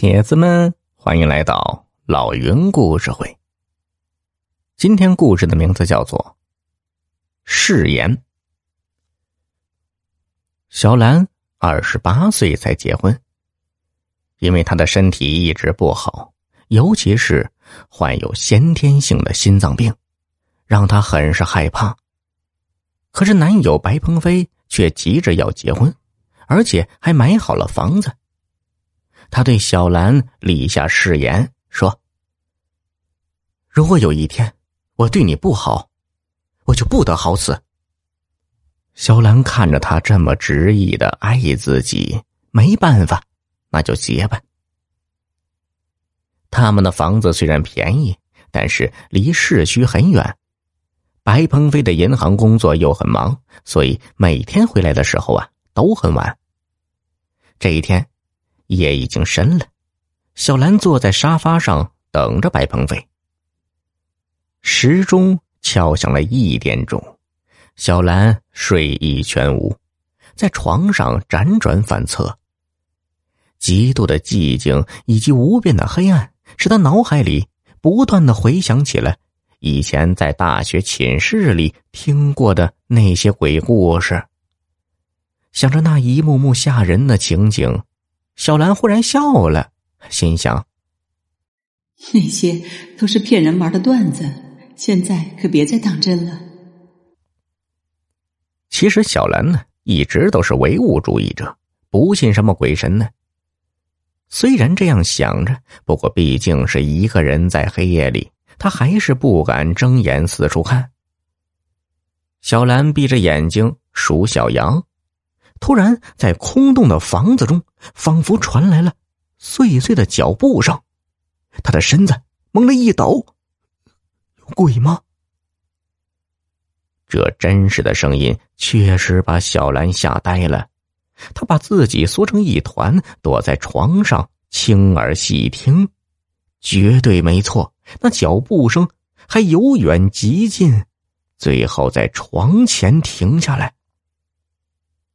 铁子们，欢迎来到老云故事会。今天故事的名字叫做《誓言》。小兰二十八岁才结婚，因为她的身体一直不好，尤其是患有先天性的心脏病，让她很是害怕。可是男友白鹏飞却急着要结婚，而且还买好了房子。他对小兰立下誓言，说：“如果有一天我对你不好，我就不得好死。”小兰看着他这么执意的爱自己，没办法，那就结吧。他们的房子虽然便宜，但是离市区很远。白鹏飞的银行工作又很忙，所以每天回来的时候啊都很晚。这一天。夜已经深了，小兰坐在沙发上等着白鹏飞。时钟敲响了一点钟，小兰睡意全无，在床上辗转反侧。极度的寂静以及无边的黑暗，使他脑海里不断的回想起了以前在大学寝室里听过的那些鬼故事。想着那一幕幕吓人的情景。小兰忽然笑了，心想：“那些都是骗人玩的段子，现在可别再当真了。”其实小兰呢，一直都是唯物主义者，不信什么鬼神呢。虽然这样想着，不过毕竟是一个人在黑夜里，他还是不敢睁眼四处看。小兰闭着眼睛数小羊。突然，在空洞的房子中，仿佛传来了碎碎的脚步声。他的身子猛地一抖，有鬼吗？这真实的声音确实把小兰吓呆了。他把自己缩成一团，躲在床上，轻耳细听，绝对没错。那脚步声还由远及近，最后在床前停下来。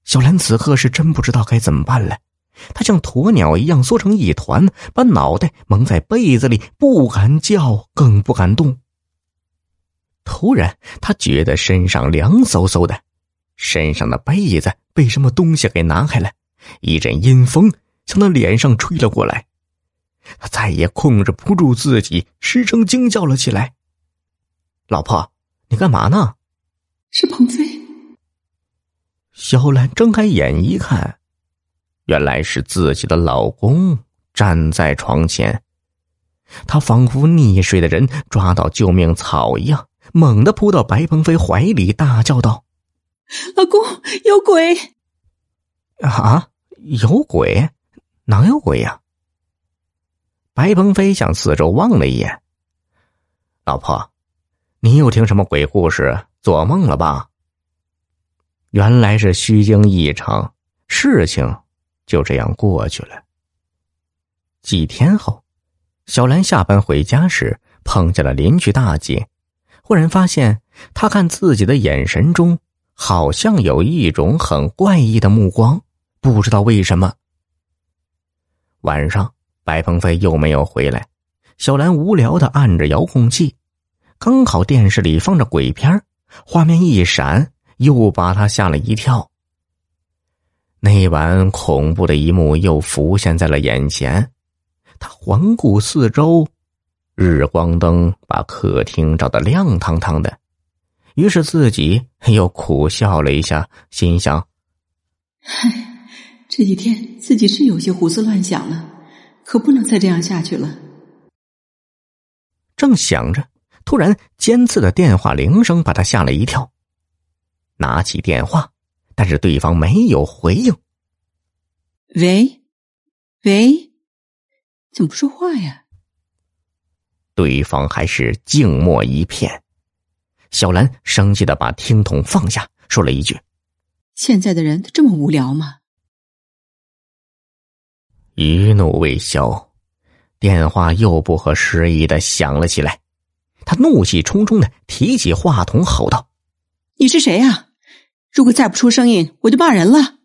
小兰此刻是真不知道该怎么办了，她像鸵鸟一样缩成一团，把脑袋蒙在被子里，不敢叫，更不敢动。突然，她觉得身上凉飕飕的，身上的被子被什么东西给拿开了，一阵阴风向她脸上吹了过来，她再也控制不住自己，失声惊叫了起来：“老婆，你干嘛呢？”是鹏飞。小兰睁开眼一看，原来是自己的老公站在床前。她仿佛溺水的人抓到救命草一样，猛地扑到白鹏飞怀里，大叫道：“老公，有鬼！”啊，有鬼？哪有鬼呀？白鹏飞向四周望了一眼，老婆，你又听什么鬼故事？做梦了吧？原来是虚惊一场，事情就这样过去了。几天后，小兰下班回家时碰见了邻居大姐，忽然发现她看自己的眼神中好像有一种很怪异的目光，不知道为什么。晚上，白鹏飞又没有回来，小兰无聊的按着遥控器，刚好电视里放着鬼片，画面一闪。又把他吓了一跳。那晚恐怖的一幕又浮现在了眼前，他环顾四周，日光灯把客厅照得亮堂堂的，于是自己又苦笑了一下，心想：“唉，这几天自己是有些胡思乱想了，可不能再这样下去了。”正想着，突然尖刺的电话铃声把他吓了一跳。拿起电话，但是对方没有回应。喂，喂，怎么不说话呀？对方还是静默一片。小兰生气的把听筒放下，说了一句：“现在的人都这么无聊吗？”余怒未消，电话又不合时宜的响了起来。他怒气冲冲的提起话筒，吼道：“你是谁呀？”如果再不出声音，我就骂人了。